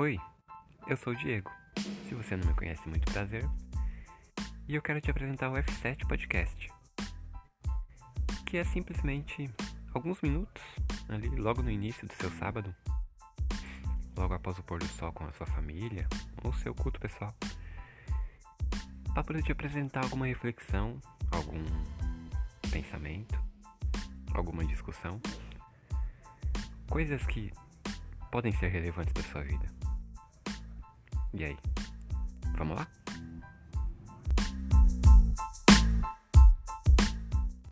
Oi, eu sou o Diego. Se você não me conhece, muito prazer. E eu quero te apresentar o F7 Podcast, que é simplesmente alguns minutos ali logo no início do seu sábado, logo após o pôr do sol com a sua família ou seu culto pessoal, para poder te apresentar alguma reflexão, algum pensamento, alguma discussão, coisas que podem ser relevantes para sua vida. E aí, vamos lá?